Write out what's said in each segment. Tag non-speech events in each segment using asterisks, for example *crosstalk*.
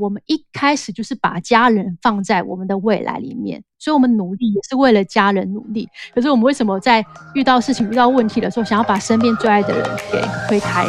我们一开始就是把家人放在我们的未来里面，所以我们努力也是为了家人努力。可是我们为什么在遇到事情、遇到问题的时候，想要把身边最爱的人给推开？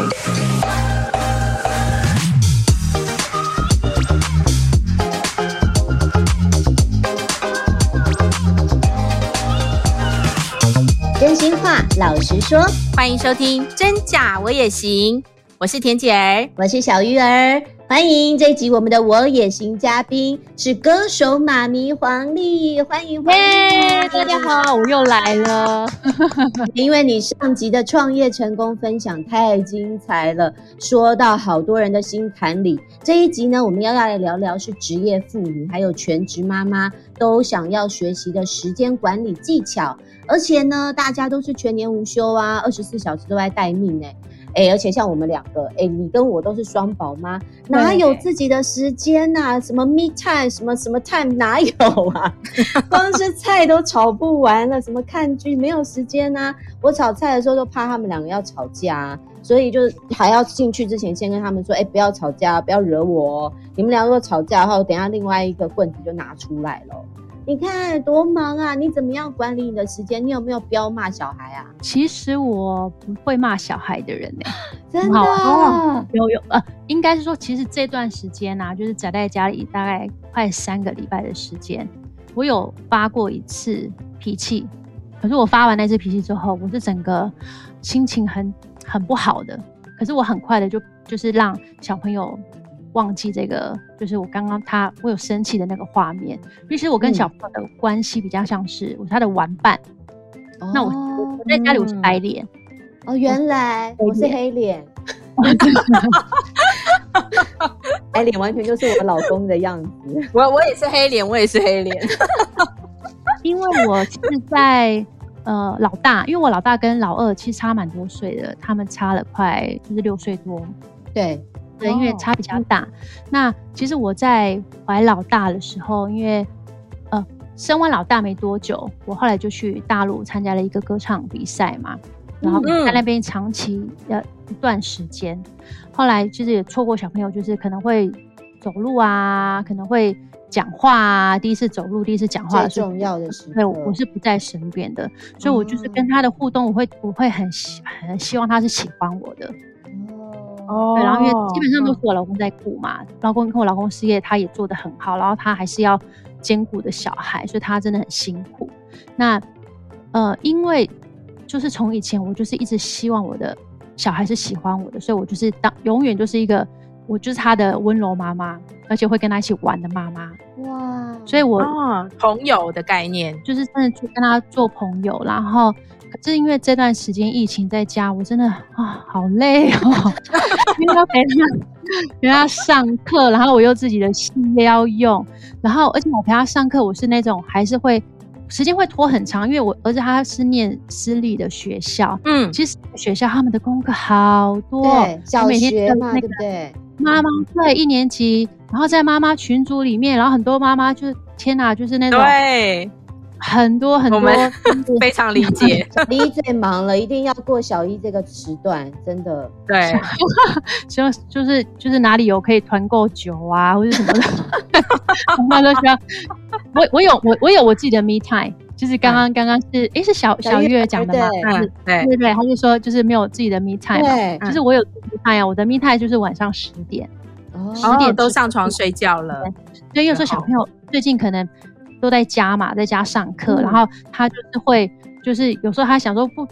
真心话，老实说，欢迎收听《真假我也行》，我是田姐儿，我是小鱼儿。欢迎这一集我们的我也行嘉宾是歌手妈咪黄丽，欢迎欢迎，大家好，我又来了。*laughs* 因为你上集的创业成功分享太精彩了，说到好多人的心坎里。这一集呢，我们要要来聊聊是职业妇女还有全职妈妈都想要学习的时间管理技巧，而且呢，大家都是全年无休啊，二十四小时都在待命哎。哎、欸，而且像我们两个，哎、欸，你跟我都是双宝妈，哪有自己的时间呐、啊？什么 me time，什么什么 time，哪有啊？*laughs* 光是菜都炒不完了，什么看剧没有时间呐、啊？我炒菜的时候都怕他们两个要吵架，所以就还要进去之前先跟他们说，哎、欸，不要吵架，不要惹我哦。你们两个吵架的话，等一下另外一个棍子就拿出来了。你看多忙啊！你怎么样管理你的时间？你有没有飙骂小孩啊？其实我不会骂小孩的人呢、欸，*laughs* 真的、哦、有有呃，应该是说，其实这段时间啊，就是宅在家里大概快三个礼拜的时间，我有发过一次脾气。可是我发完那次脾气之后，我是整个心情很很不好的。可是我很快的就就是让小朋友。忘记这个，就是我刚刚他我有生气的那个画面。其实我跟小朋友的关系比较像是我是他的玩伴。嗯、那我我在家里我是白脸、嗯。哦，原来我是黑脸。白脸完全就是我老公的样子。我我也是黑脸，我也是黑脸。因为我是在呃老大，因为我老大跟老二其实差蛮多岁的，他们差了快就是六岁多。对。对，因为差比较大。哦、那其实我在怀老大的时候，因为呃生完老大没多久，我后来就去大陆参加了一个歌唱比赛嘛，然后在那边长期要一段时间。嗯、后来其实也错过小朋友，就是可能会走路啊，可能会讲话啊。第一次走路，第一次讲话的时候，重要的时候，对，我是不在身边的，所以我就是跟他的互动，我会我会很希很希望他是喜欢我的。哦，对，然后因为基本上都是我老公在顾嘛，嗯、老公跟我老公事业他也做得很好，然后他还是要兼顾的小孩，所以他真的很辛苦。那呃，因为就是从以前我就是一直希望我的小孩是喜欢我的，所以我就是当永远就是一个我就是他的温柔妈妈，而且会跟他一起玩的妈妈。哇，所以我、哦、朋友的概念就是真的去跟他做朋友，然后。是因为这段时间疫情在家，我真的啊好累哦，因为要陪他陪他上课，然后我又自己的事业要用，然后而且我陪他上课，我是那种还是会时间会拖很长，因为我儿子他是念私立的学校，嗯，其实学校他们的功课好多，对，小学嘛，对不对？妈妈对一年级，然后在妈妈群组里面，然后很多妈妈就天哪，就是那种对。很多很多，我们 *laughs* 非常理解。*laughs* 小一最忙了，一定要过小一这个时段，真的。对，*laughs* 就就是就是哪里有可以团购酒啊，或者什么的，妈妈都需要。我我有我我有我自己的 me time，就是刚刚刚刚是诶是小小月讲的吗？对对对，他就说就是没有自己的 me time，对，就是我有 me time 啊，我的 me time 就是晚上十点，十点都上床睡觉了。所以有时候小朋友最近可能。都在家嘛，在家上课，嗯、然后他就是会，就是有时候他想说不，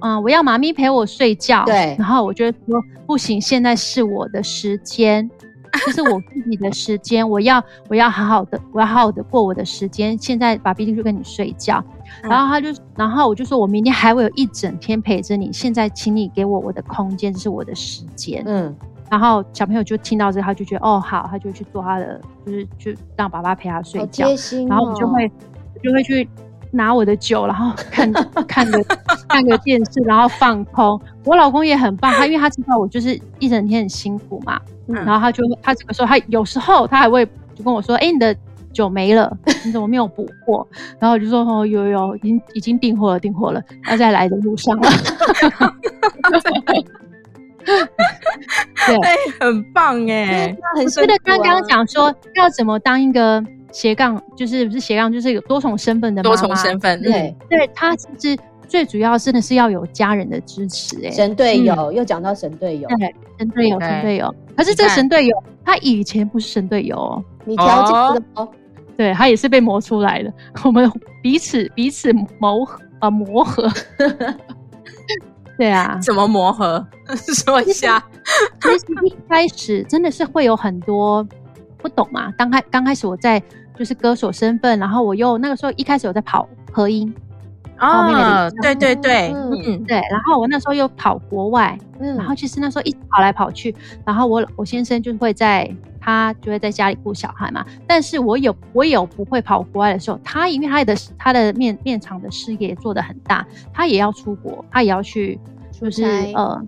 嗯、呃，我要妈咪陪我睡觉，对，然后我觉得说不行，现在是我的时间，*laughs* 这是我自己的时间，我要我要好好的，我要好好的过我的时间，现在把 B 进去跟你睡觉，然后他就，然后我就说我明天还会有一整天陪着你，现在请你给我我的空间，这是我的时间，嗯。然后小朋友就听到这，他就觉得哦好，他就去做他的，就是去让爸爸陪他睡觉。哦、然后我就会就会去拿我的酒，然后看 *laughs* 看个看个电视，然后放空。我老公也很棒，他因为他知道我就是一整天很辛苦嘛，嗯、然后他就他这个时候他有时候他还会就跟我说：“哎，你的酒没了，*laughs* 你怎么没有补货？”然后我就说：“哦，有有，已经已经订货了，订货了，要在来的路上了。*laughs* ” *laughs* 对，哎，很棒哎，很觉得刚刚讲说要怎么当一个斜杠，就是不是斜杠，就是有多重身份的多重身份，对，对他其实最主要真的是要有家人的支持，哎，神队友又讲到神队友，对，神队友，神队友。可是这个神队友他以前不是神队友，你调节的哦，对他也是被磨出来的，我们彼此彼此磨啊磨合。*laughs* 对啊，怎么磨合？*laughs* 说一下。其实一开始真的是会有很多不懂嘛。刚开刚开始我在就是歌手身份，然后我又那个时候一开始我在跑合音哦，对对对，嗯对。然后我那时候又跑国外，嗯，然后其实那时候一直跑来跑去，然后我我先生就会在他就会在家里顾小孩嘛。但是我有我有不会跑国外的时候，他因为他的他的面面场的事业做得很大，他也要出国，他也要去。就是呃，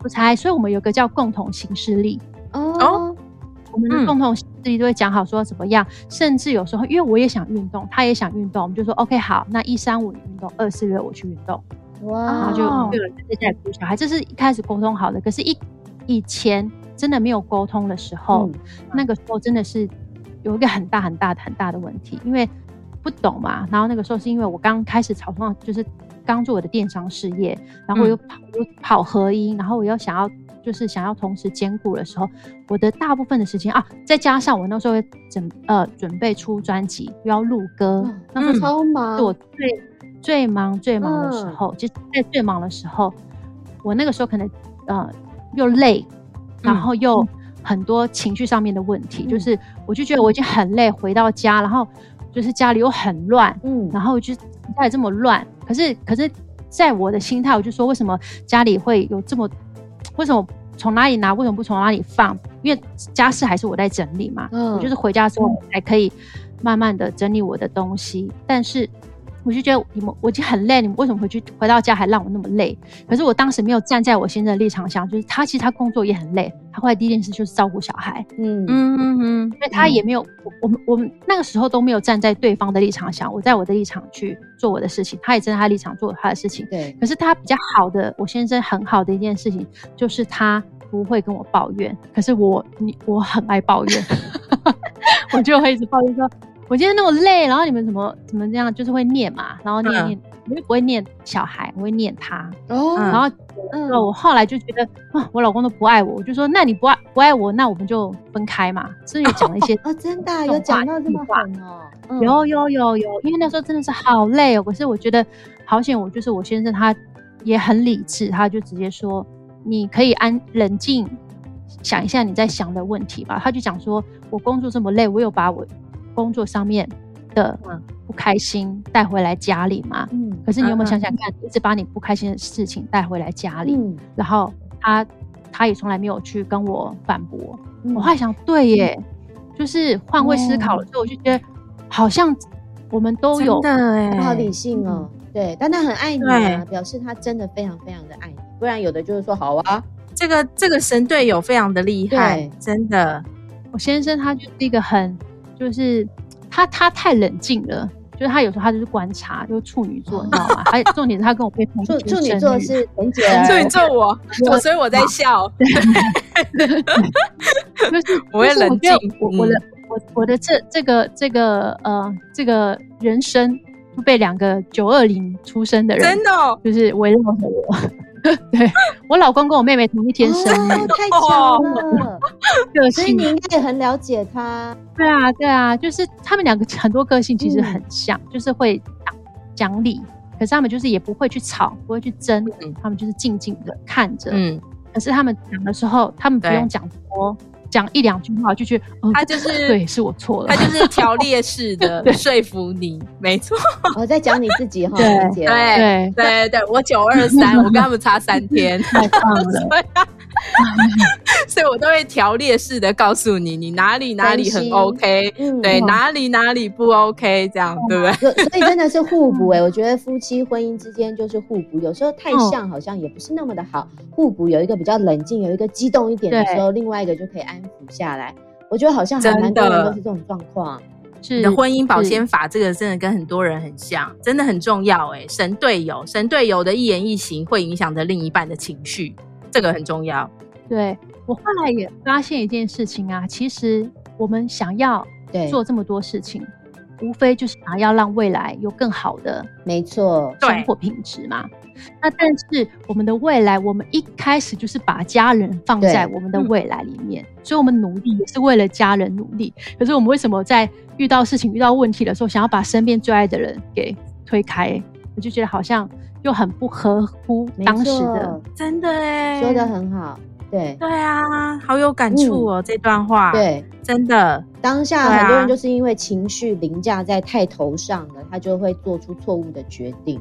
出差，所以我们有个叫共同行事力哦。我们的共同行事历都会讲好说怎么样，嗯、甚至有时候因为我也想运动，他也想运动，我们就说 OK 好，那一三五你运动，二四六我去运动。哇，然后就就有人在家里顾小孩，这是一开始沟通好的。可是一，一以前真的没有沟通的时候，嗯、那个时候真的是有一个很大很大的很大的问题，因为不懂嘛。然后那个时候是因为我刚开始草创，就是。刚做我的电商事业，然后我又跑、嗯、又跑合音，然后我又想要就是想要同时兼顾的时候，我的大部分的时间啊，再加上我那时候准呃准备出专辑，又要录歌，嗯、那么超忙，是我最最忙最忙的时候，就、是、在最忙的时候，我那个时候可能呃又累，然后又很多情绪上面的问题，嗯、就是我就觉得我已经很累，回到家，然后就是家里又很乱，嗯，然后就家里这么乱。可是，可是，在我的心态，我就说，为什么家里会有这么？为什么从哪里拿？为什么不从哪里放？因为家事还是我在整理嘛。嗯，我就是回家之后才可以慢慢的整理我的东西。但是。我就觉得你们我已经很累，你们为什么回去回到家还让我那么累？可是我当时没有站在我先生的立场想，就是他其实他工作也很累，他后来第一件事就是照顾小孩，嗯嗯嗯嗯，所以他也没有，我们我们那个时候都没有站在对方的立场想，我在我的立场去做我的事情，他也站在他立场做他的事情，对。可是他比较好的，我先生很好的一件事情就是他不会跟我抱怨，可是我你我很爱抱怨，*laughs* 我就会一直抱怨说。我今天那么累，然后你们怎么怎么这样，就是会念嘛，然后念念，我就不会念小孩，我会念他。哦，然后，嗯，我后来就觉得，啊，我老公都不爱我，我就说，那你不爱不爱我，那我们就分开嘛。所以讲了一些哦，真的有讲到这么狠哦，有有有有，因为那时候真的是好累哦。可是我觉得好险，我就是我先生，他也很理智，他就直接说，你可以安冷静想一下你在想的问题吧。他就讲说，我工作这么累，我有把我。工作上面的不开心带回来家里嘛？嗯，可是你有没有想想看，一直把你不开心的事情带回来家里，嗯，然后他他也从来没有去跟我反驳。我还想，对耶，就是换位思考了之后，我就觉得好像我们都有的好理性哦。对，但他很爱你啊，表示他真的非常非常的爱你。不然有的就是说，好啊，这个这个神队友非常的厉害，真的。我先生他就是一个很。就是他，他太冷静了。就是他有时候他就是观察，就是处女座，你知道吗？*laughs* 还有重点是他跟我被同处处女座是很姐，处女座我，我所以我在笑。*laughs* 就是我会冷静。我我的我我的这这个这个呃这个人生被两个九二零出生的人真的就是围绕着我。*laughs* 对，我老公跟我妹妹同一天生日，哦、太巧了。*laughs* 个性，所以你应该也很了解他。对啊，对啊，就是他们两个很多个性其实很像，嗯、就是会讲讲理，可是他们就是也不会去吵，不会去争，嗯、他们就是静静的看着。嗯，可是他们讲的时候，他们不用讲多。讲一两句话就觉得，他就是对，是我错了，他就是条列式 *laughs* 的说服你，没错。我在讲你自己哈，*laughs* 对对对对，我九二三，我跟他们差三天，*laughs* 太棒了。*laughs* 所以我都会条列式的告诉你，你哪里哪里很 OK，对，哪里哪里不 OK，这样对不对？所以真的是互补哎，*laughs* 我觉得夫妻婚姻之间就是互补，有时候太像好像也不是那么的好，互补有一个比较冷静，有一个激动一点的时候，另外一个就可以安抚。下来，我觉得好像还蛮多人都是这种状况。是你的婚姻保鲜法，这个真的跟很多人很像，真的很重要。哎，神队友，神队友的一言一行会影响着另一半的情绪，这个很重要。对，我后来也发现一件事情啊，其实我们想要做这么多事情，无非就是想要让未来有更好的，没错，生活品质嘛。那但是我们的未来，我们一开始就是把家人放在我们的未来里面，嗯、所以我们努力也是为了家人努力。可是我们为什么在遇到事情、遇到问题的时候，想要把身边最爱的人给推开？我就觉得好像又很不合乎当时的，真的哎，说的很好，对。对啊，好有感触哦、这段话，对，真的，当下很多人就是因为情绪凌驾在太头上了，他就会做出错误的决定。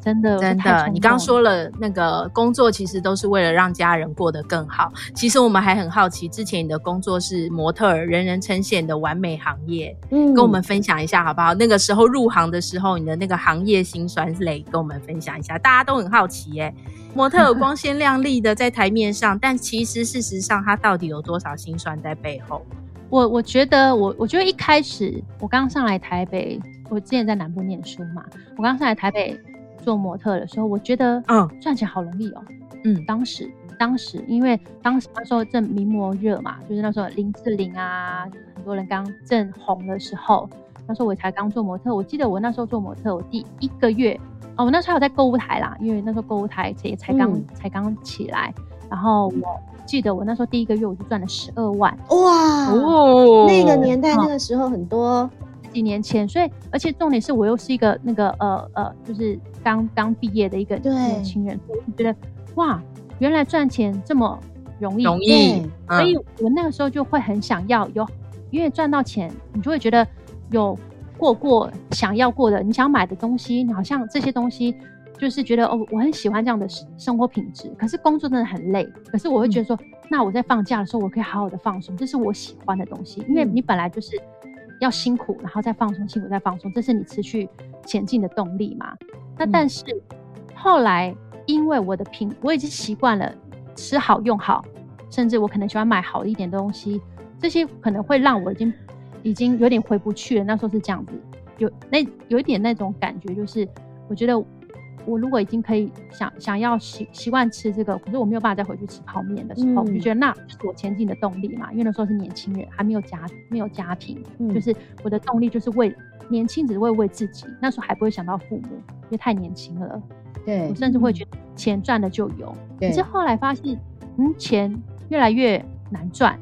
真的，真的，你刚刚说了那个工作其实都是为了让家人过得更好。其实我们还很好奇，之前你的工作是模特儿，人人称羡的完美行业，嗯，跟我们分享一下好不好？那个时候入行的时候，你的那个行业辛酸泪，跟我们分享一下，大家都很好奇耶。模特儿光鲜亮丽的在台面上，*laughs* 但其实事实上，他到底有多少辛酸在背后？我我觉得，我我觉得一开始我刚上来台北，我之前在南部念书嘛，我刚上来台北。做模特的时候，我觉得嗯，赚钱好容易哦。嗯，当时当时因为当时那时候正名模热嘛，就是那时候林志玲啊，很多人刚正红的时候，那时候我才刚做模特。我记得我那时候做模特，我第一个月哦，我那时候还有在购物台啦，因为那时候购物台也才刚、嗯、才刚起来。然后我记得我那时候第一个月我就赚了十二万哇哦，那个年代那个时候很多。几年前，所以而且重点是我又是一个那个呃呃，就是刚刚毕业的一个年轻人，所以我觉得哇，原来赚钱这么容易，容易，所以我那个时候就会很想要有，因为赚到钱，你就会觉得有过过想要过的，你想买的东西，你好像这些东西就是觉得哦，我很喜欢这样的生活品质。可是工作真的很累，可是我会觉得说，嗯、那我在放假的时候，我可以好好的放松，这是我喜欢的东西，因为你本来就是。要辛苦，然后再放松，辛苦再放松，这是你持续前进的动力嘛？那但是、嗯、后来，因为我的品，我已经习惯了吃好用好，甚至我可能喜欢买好一点的东西，这些可能会让我已经已经有点回不去了。那时候是这样子，有那有一点那种感觉，就是我觉得。我如果已经可以想想要习习惯吃这个，可是我没有办法再回去吃泡面的时候，我、嗯、就觉得那是我前进的动力嘛。因为那时候是年轻人，还没有家没有家庭、嗯，就是我的动力就是为年轻，只是为为自己。那时候还不会想到父母，因为太年轻了。对，我甚至会觉得钱赚了就有。可是后来发现，嗯，钱越来越难赚，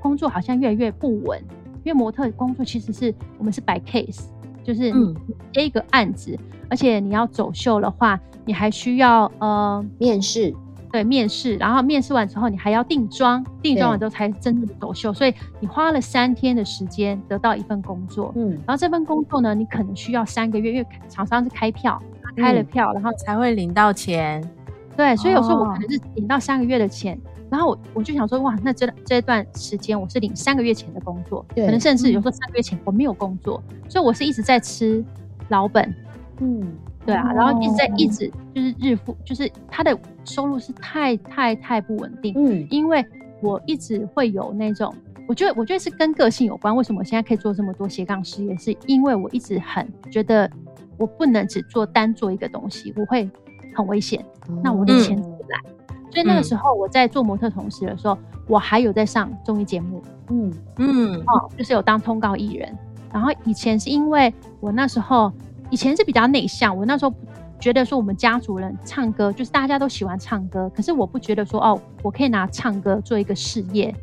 工作好像越来越不稳。因为模特工作其实是我们是摆 case。就是你接一个案子，嗯，而且你要走秀的话，你还需要呃面试，对面试，然后面试完之后你还要定妆，定妆完之后才真正的走秀，所以你花了三天的时间得到一份工作，嗯，然后这份工作呢，你可能需要三个月，因为厂商是开票，开了票，然后才会领到钱，对，所以有时候我可能是领到三个月的钱。哦然后我我就想说，哇，那这这段时间我是领三个月前的工作，可能甚至有时候三个月前我没有工作，嗯、所以我是一直在吃老本，嗯，对啊，然后一直在一直就是日复，就是他的收入是太太太不稳定，嗯，因为我一直会有那种，我觉得我觉得是跟个性有关。为什么我现在可以做这么多斜杠事业？是因为我一直很觉得我不能只做单做一个东西，我会很危险。那我的钱怎么来？嗯所以那个时候我在做模特同时的时候，嗯、我还有在上综艺节目，嗯嗯，哦，就是有当通告艺人。然后以前是因为我那时候以前是比较内向，我那时候觉得说我们家族人唱歌就是大家都喜欢唱歌，可是我不觉得说哦，我可以拿唱歌做一个事业。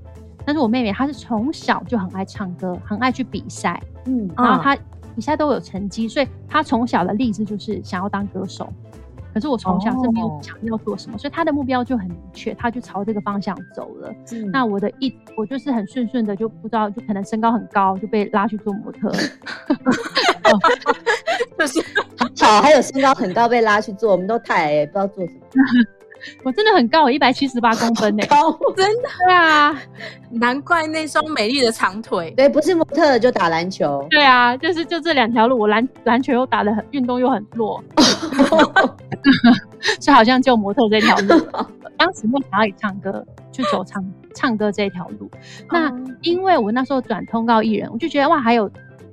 但是我妹妹她是从小就很爱唱歌，很爱去比赛，嗯，然后她比赛都有成绩，所以她从小的立志就是想要当歌手。可是我从小是没有想要做什么，oh. 所以他的目标就很明确，他就朝这个方向走了。嗯、那我的一，我就是很顺顺的，就不知道，就可能身高很高，就被拉去做模特。*laughs* 就是好，还有身高很高被拉去做，我们都太矮、欸，不知道做什么。我真的很高，我一百七十八公分呢、欸，高，真的。对啊，难怪那双美丽的长腿。对，不是模特就打篮球。对啊，就是就这两条路，我篮篮球又打得很，运动又很弱 *laughs* *laughs* 所以好像就模特这条路。*laughs* 当时我想要唱歌，去走唱唱歌这条路。那因为我那时候转通告艺人，我就觉得哇，还有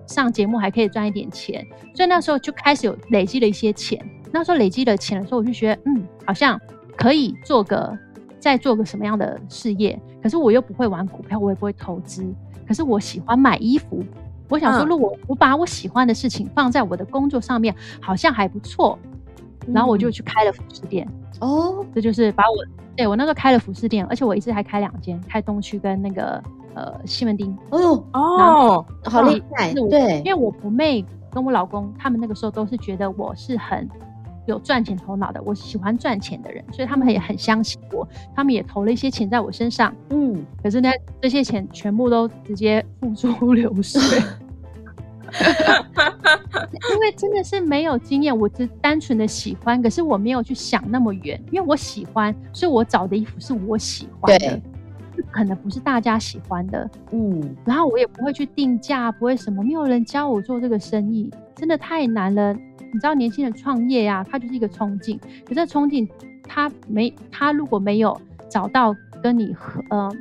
上节目还可以赚一点钱，所以那时候就开始有累积了一些钱。那时候累积了钱的时候，我就觉得嗯，好像。可以做个再做个什么样的事业，可是我又不会玩股票，我也不会投资，可是我喜欢买衣服。我想说，如果我把我喜欢的事情放在我的工作上面，好像还不错。然后我就去开了服饰店。哦，这就是把我对我那个开了服饰店，而且我一直还开两间，开东区跟那个呃西门町。哦哦，好厉害！对，因为我我妹跟我老公他们那个时候都是觉得我是很有赚钱头脑的，我喜欢赚钱的人，所以他们也很相信我，他们也投了一些钱在我身上。嗯，可是呢，这些钱全部都直接付诸 *laughs* 流水。*laughs* 因为真的是没有经验，我只单纯的喜欢，可是我没有去想那么远。因为我喜欢，所以我找的衣服是我喜欢的，可能不是大家喜欢的。嗯，然后我也不会去定价，不会什么，没有人教我做这个生意，真的太难了。你知道，年轻人创业呀、啊，他就是一个冲劲，可是冲劲他没，他如果没有找到跟你合，嗯、呃。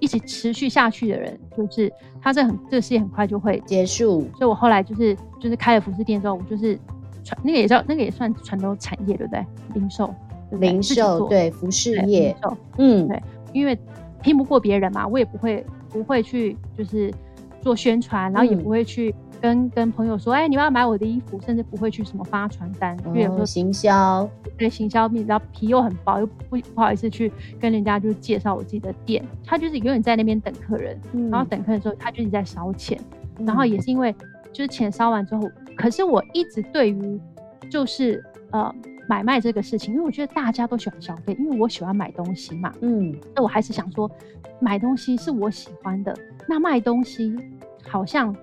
一起持续下去的人，就是他这很这个事业很快就会结束。所以我后来就是就是开了服饰店之后，我就是传那个也叫那个也算传统产业，对不对？零售，对对零售对服饰业，嗯，对，因为拼不过别人嘛，我也不会不会去就是做宣传，然后也不会去。嗯跟跟朋友说，哎、欸，你要买我的衣服，甚至不会去什么发传单，因为有时候行销，对行销面，然后皮又很薄，又不不好意思去跟人家就介绍我自己的店。他就是永远在那边等客人，嗯、然后等客人的时候，他就一直在烧钱。嗯、然后也是因为就是钱烧完之后，可是我一直对于就是呃买卖这个事情，因为我觉得大家都喜欢消费，因为我喜欢买东西嘛，嗯，那我还是想说买东西是我喜欢的，那卖东西好像。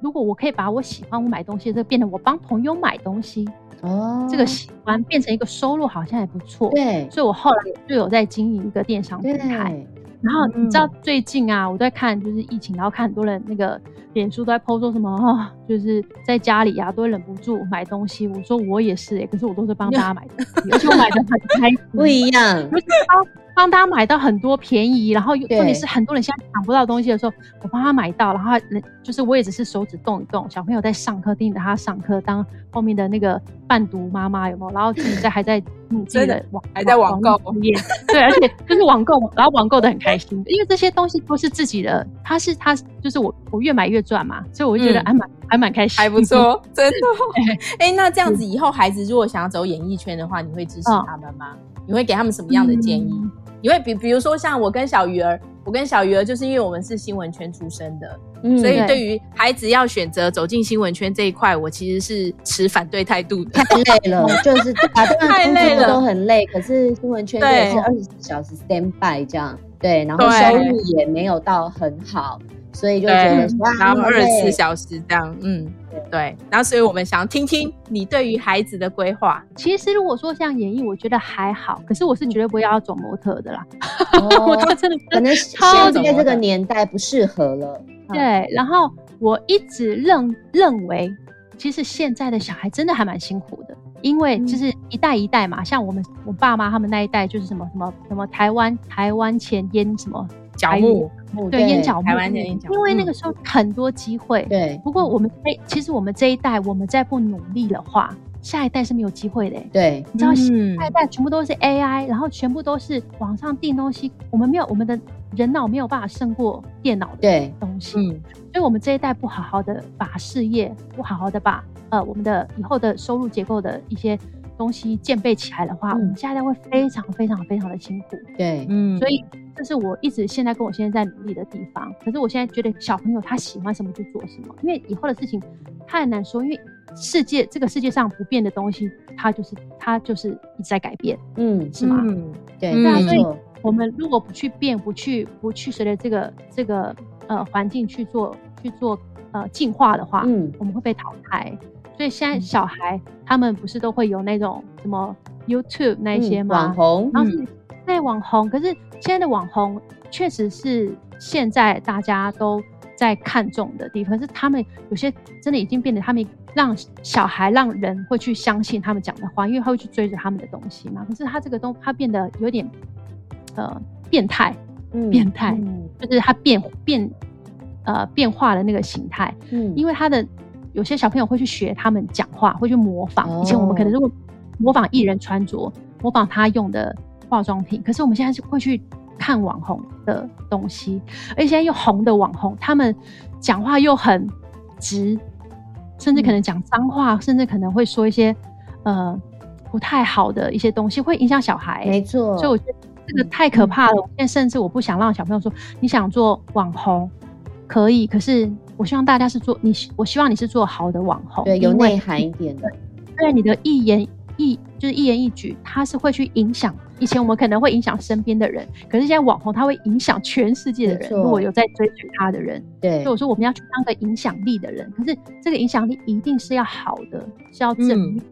如果我可以把我喜欢我买东西的这变成我帮朋友买东西哦，这个喜欢变成一个收入，好像也不错。对，所以我后来就有在经营一个电商平台。然后你知道最近啊，我在看就是疫情，然后看很多人那个脸书都在 po 说什么哦，就是在家里啊都会忍不住买东西。我说我也是哎、欸，可是我都是帮大家买东西，而且我买的很开心，*laughs* 不一样。帮大家买到很多便宜，然后重点是很多人现在抢不到东西的时候，我帮他买到，然后人就是我也只是手指动一动，小朋友在上课，盯着他上课，当后面的那个伴读妈妈有没有？然后自己在还在努力的网还在网购，对，而且就是网购，然后网购的很开心，因为这些东西都是自己的，他是他就是我我越买越赚嘛，所以我就觉得还蛮、嗯、还蛮开心，还不错，*laughs* 真的。哎、欸，那这样子以后孩子如果想要走演艺圈的话，你会支持他们吗？嗯、你会给他们什么样的建议？嗯因为比比如说像我跟小鱼儿，我跟小鱼儿就是因为我们是新闻圈出身的，嗯，所以对于孩子要选择走进新闻圈这一块，我其实是持反对态度的。太累了，*laughs* 就是打太累了，都很累。可是新闻圈也是二十四小时 stand by 这样，对，然后收入也没有到很好，所以就觉得说然后二十四小时这样，嗯。对，然后所以我们想要听听你对于孩子的规划。其实如果说像演艺，我觉得还好，可是我是绝对不会要走模特的啦。哦、*laughs* 我真的可能现在这个年代不适合了。对，然后我一直认认为，其实现在的小孩真的还蛮辛苦的，因为就是一代一代嘛，像我们我爸妈他们那一代就是什么什么什么台湾台湾前烟什么。角木，对，烟角木，台湾前烟角木，因为那个时候很多机会，对。不过我们这，其实我们这一代，我们再不努力的话，下一代是没有机会的。对，你知道，下一代全部都是 AI，然后全部都是网上订东西，我们没有，我们的人脑没有办法胜过电脑的东西。嗯，所以我们这一代不好好的把事业，不好好的把呃我们的以后的收入结构的一些东西建备起来的话，我们下一代会非常非常非常的辛苦。对，嗯，所以。这是我一直现在跟我现在在努力的地方。可是我现在觉得小朋友他喜欢什么就做什么，因为以后的事情太难说。因为世界这个世界上不变的东西，它就是它就是一直在改变，嗯，是吗？嗯，对。那所以我们如果不去变，不去不去随着这个这个呃环境去做去做呃进化的话，嗯，我们会被淘汰。所以现在小孩、嗯、他们不是都会有那种什么 YouTube 那一些吗？嗯、网红，然后是在网红，可是。现在的网红确实是现在大家都在看重的地方，可是他们有些真的已经变得，他们让小孩、让人会去相信他们讲的话，因为他会去追着他们的东西嘛。可是他这个东，他变得有点呃变态，嗯、变态，嗯、就是他变变呃变化的那个形态。嗯，因为他的有些小朋友会去学他们讲话，会去模仿。以前我们可能如果模仿艺人穿着，模仿他用的。化妆品，可是我们现在是会去看网红的东西，而且现在又红的网红，他们讲话又很直，甚至可能讲脏话，嗯、甚至可能会说一些呃不太好的一些东西，会影响小孩。没错，所以我觉得这个太可怕了。现在、嗯、甚至我不想让小朋友说，你想做网红可以，可是我希望大家是做你，我希望你是做好的网红，对，有内涵一点的。对，你的一言一就是一言一举，它是会去影响。以前我们可能会影响身边的人，可是现在网红他会影响全世界的人。如果有在追随他的人，对，所以我说我们要去当个影响力的人。可是这个影响力一定是要好的，是要正面的。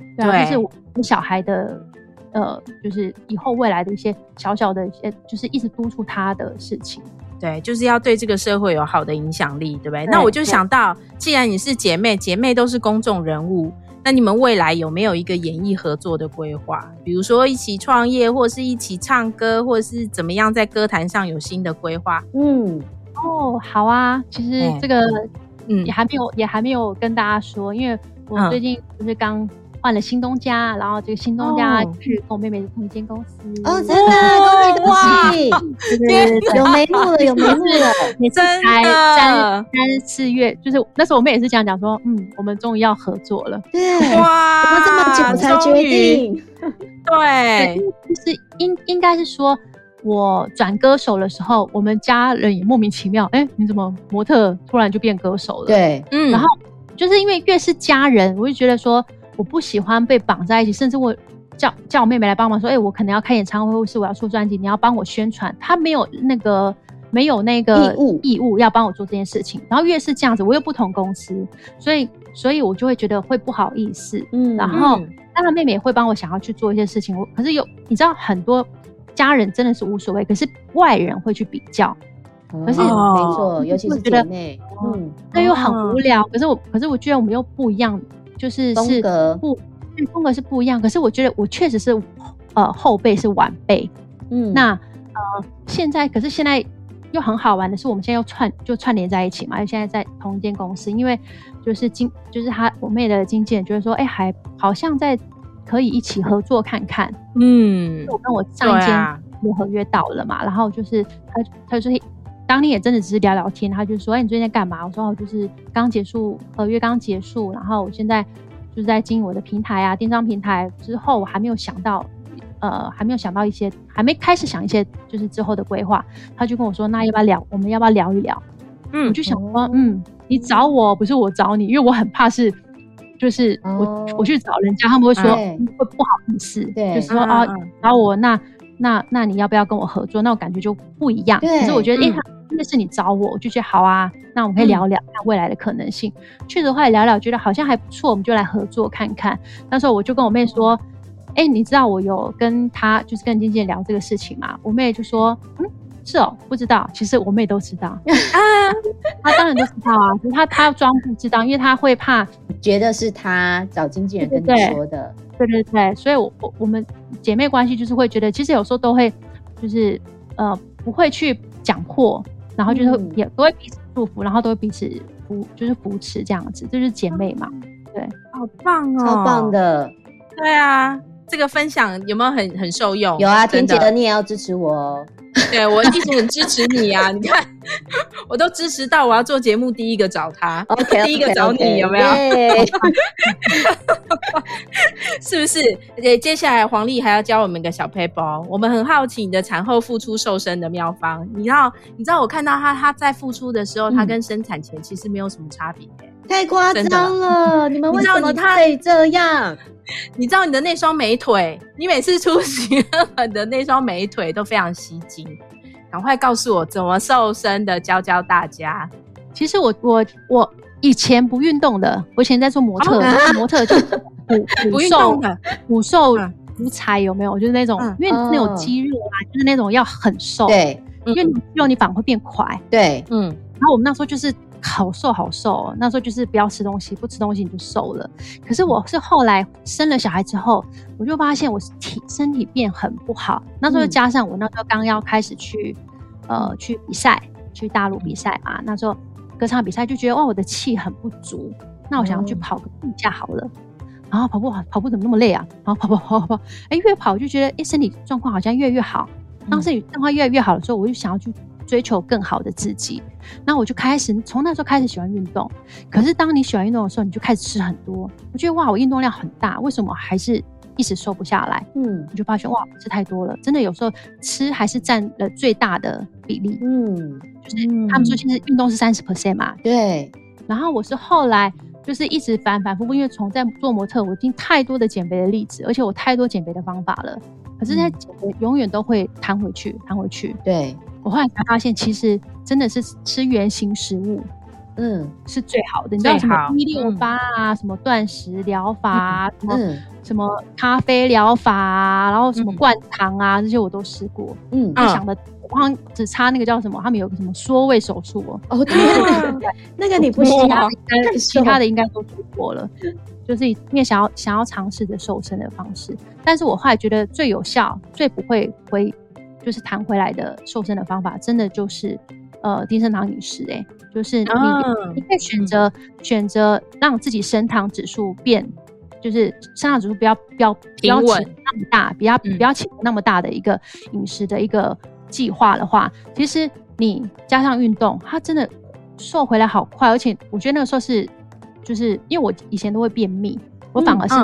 嗯、对就是我们小孩的，呃，就是以后未来的一些小小的一些，就是一直督促他的事情。对，就是要对这个社会有好的影响力，对不对？对那我就想到，既然你是姐妹，姐妹都是公众人物。那你们未来有没有一个演艺合作的规划？比如说一起创业，或是一起唱歌，或者是怎么样在歌坛上有新的规划？嗯，哦，好啊，其实这个嗯也还没有，也还没有跟大家说，因为我最近不是刚。换了新东家，然后这个新东家去跟我妹妹是同一间公司。哦，真的恭喜恭喜，*laughs* 有眉目了，有眉目了，*laughs* 你才三三四月，就是那时候我妹也是这样讲说，嗯，我们终于要合作了，对，哇，怎么这么久才决定？对，就是应应该是说，我转歌手的时候，我们家人也莫名其妙，哎，你怎么模特突然就变歌手了？对，嗯，然后就是因为越是家人，我就觉得说。我不喜欢被绑在一起，甚至我叫叫我妹妹来帮忙说，哎、欸，我可能要开演唱会，或是我要出专辑，你要帮我宣传。她没有那个没有那个义务义务要帮我做这件事情。然后越是这样子，我又不同公司，所以所以我就会觉得会不好意思。嗯，然后当然妹妹也会帮我想要去做一些事情。我可是有你知道很多家人真的是无所谓，可是外人会去比较。可是、哦、没错，尤其是姐妹，嗯，那又很无聊。可是我可是我居然我们又不一样。就是是不，风格是不一样。可是我觉得我确实是，呃，后辈是晚辈。嗯，那呃，现在可是现在又很好玩的是，我们现在又串就串联在一起嘛，因为现在在同一间公司。因为就是经就是他我妹的经纪人觉得说，哎、欸，还好像在可以一起合作看看。嗯，我跟我上一间有合约到了嘛，啊、然后就是他他说当天也真的只是聊聊天，他就说：“哎，你最近在干嘛？”我说：“我就是刚结束合约，刚结束，然后我现在就是在经营我的平台啊，电商平台。之后我还没有想到，呃，还没有想到一些，还没开始想一些就是之后的规划。”他就跟我说：“那要不要聊？我们要不要聊一聊？”嗯，我就想说：“嗯，你找我不是我找你，因为我很怕是，就是我、哦、我去找人家，他们会说、哎、会不好意思，对，就是说啊，找我那那那你要不要跟我合作？那我感觉就不一样。对可是我觉得，哎、嗯。”因为是你找我，我就觉得好啊，那我们可以聊聊看未来的可能性。确实后来聊聊，觉得好像还不错，我们就来合作看看。那时候我就跟我妹说：“哎、欸，你知道我有跟他就是跟经纪人聊这个事情吗？”我妹就说：“嗯，是哦，不知道。”其实我妹都知道啊，*laughs* 她当然都知道啊，她她装不知道，因为她会怕觉得是她找经纪人跟你说的。对对对，所以我我我们姐妹关系就是会觉得，其实有时候都会就是呃不会去讲破。然后就是也都会彼此祝福，嗯、然后都会彼此扶，就是扶持这样子，就是姐妹嘛。对，好棒哦，超棒的。对啊，这个分享有没有很很受用？有啊，天姐，你也要支持我哦。对，我一直很支持你啊！你看，我都支持到我要做节目第一个找他，OK，第一个找你有没有？*laughs* 是不是？对接下来黄丽还要教我们一个小撇步，我们很好奇你的产后复出瘦身的妙方。你知道，你知道我看到她她在复出的时候，他跟生产前其实没有什么差别。太夸张了！你们为什么他这样？你知道你的那双美腿，你每次出席 *laughs* 你的那双美腿都非常吸睛。赶快告诉我怎么瘦身的，教教大家。其实我我我以前不运动的，我以前在做模特，哦、模特就 *laughs* 骨骨瘦的骨瘦骨柴，有没有？就是那种，嗯、因为那种肌肉啊，就是那种要很瘦。对，因为肌肉你反而会变快。对，嗯。然后我们那时候就是。好瘦好瘦，哦那时候就是不要吃东西，不吃东西你就瘦了。可是我是后来生了小孩之后，我就发现我体身体变很不好。那时候加上我那时候刚要开始去呃去比赛，去大陆比赛嘛。那时候歌唱比赛就觉得哇我的气很不足，那我想要去跑个比赛好了。然后跑步跑步怎么那么累啊？然后跑跑跑跑跑，哎，越跑就觉得哎，身体状况好像越来越好。当身体状况越来越好的时候，我就想要去追求更好的自己。那我就开始从那时候开始喜欢运动。可是当你喜欢运动的时候，你就开始吃很多。我觉得哇，我运动量很大，为什么还是一直瘦不下来？嗯，我就发现哇，吃太多了，真的有时候吃还是占了最大的比例。嗯，就是他们说现在运动是三十 percent 嘛。对。然后我是后来。就是一直反反复复，因为从在做模特，我听太多的减肥的例子，而且我太多减肥的方法了。可是，在减肥永远都会弹回去，弹回去。对，我后来才发现，其实真的是吃原形食物，嗯，是最好的。你知道什么一六八啊，什么断食疗法啊，什么什么咖啡疗法啊，然后什么灌肠啊，这些我都试过。嗯，我想的。我好像只差那个叫什么，他们有个什么缩胃手术哦。哦，对，*laughs* 那个你不需要，其他的应该都做过了。就是因为想要想要尝试着瘦身的方式，但是我后来觉得最有效、最不会回就是弹回来的瘦身的方法，真的就是呃低升糖饮食。哎，就是你你可以选择选择让自己升糖指数变，就是升糖指数不要不要不要起那么大，不要不要起那么大的一个饮食的一个。计划的话，其实你加上运动，它真的瘦回来好快，而且我觉得那个时候是，就是因为我以前都会便秘，我反而是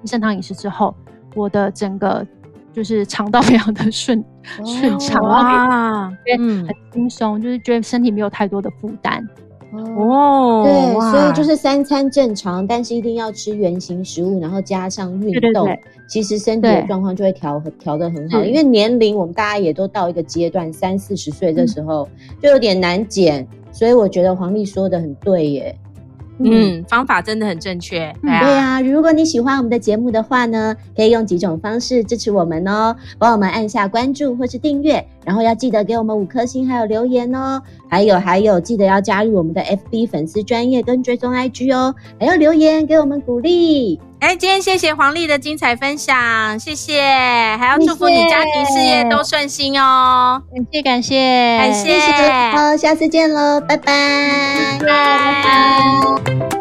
低升糖饮食之后，我的整个就是肠道非常的顺顺畅啊，嗯，很轻松，就是觉得身体没有太多的负担。哦，对，所以就是三餐正常，但是一定要吃原形食物，然后加上运动，对对对，其实身体的状况就会调调得很好。因为年龄，我们大家也都到一个阶段，三四十岁的时候就有点难减，所以我觉得黄丽说的很对耶。嗯，方法真的很正确。对啊，如果你喜欢我们的节目的话呢，可以用几种方式支持我们哦，帮我们按下关注或是订阅，然后要记得给我们五颗星，还有留言哦。还有还有，记得要加入我们的 FB 粉丝专业跟追踪 IG 哦，还要留言给我们鼓励。哎，今天谢谢黄丽的精彩分享，谢谢，还要祝福你家庭事业都顺心哦。感谢感谢。感谢，好，下次见喽，拜拜，拜拜。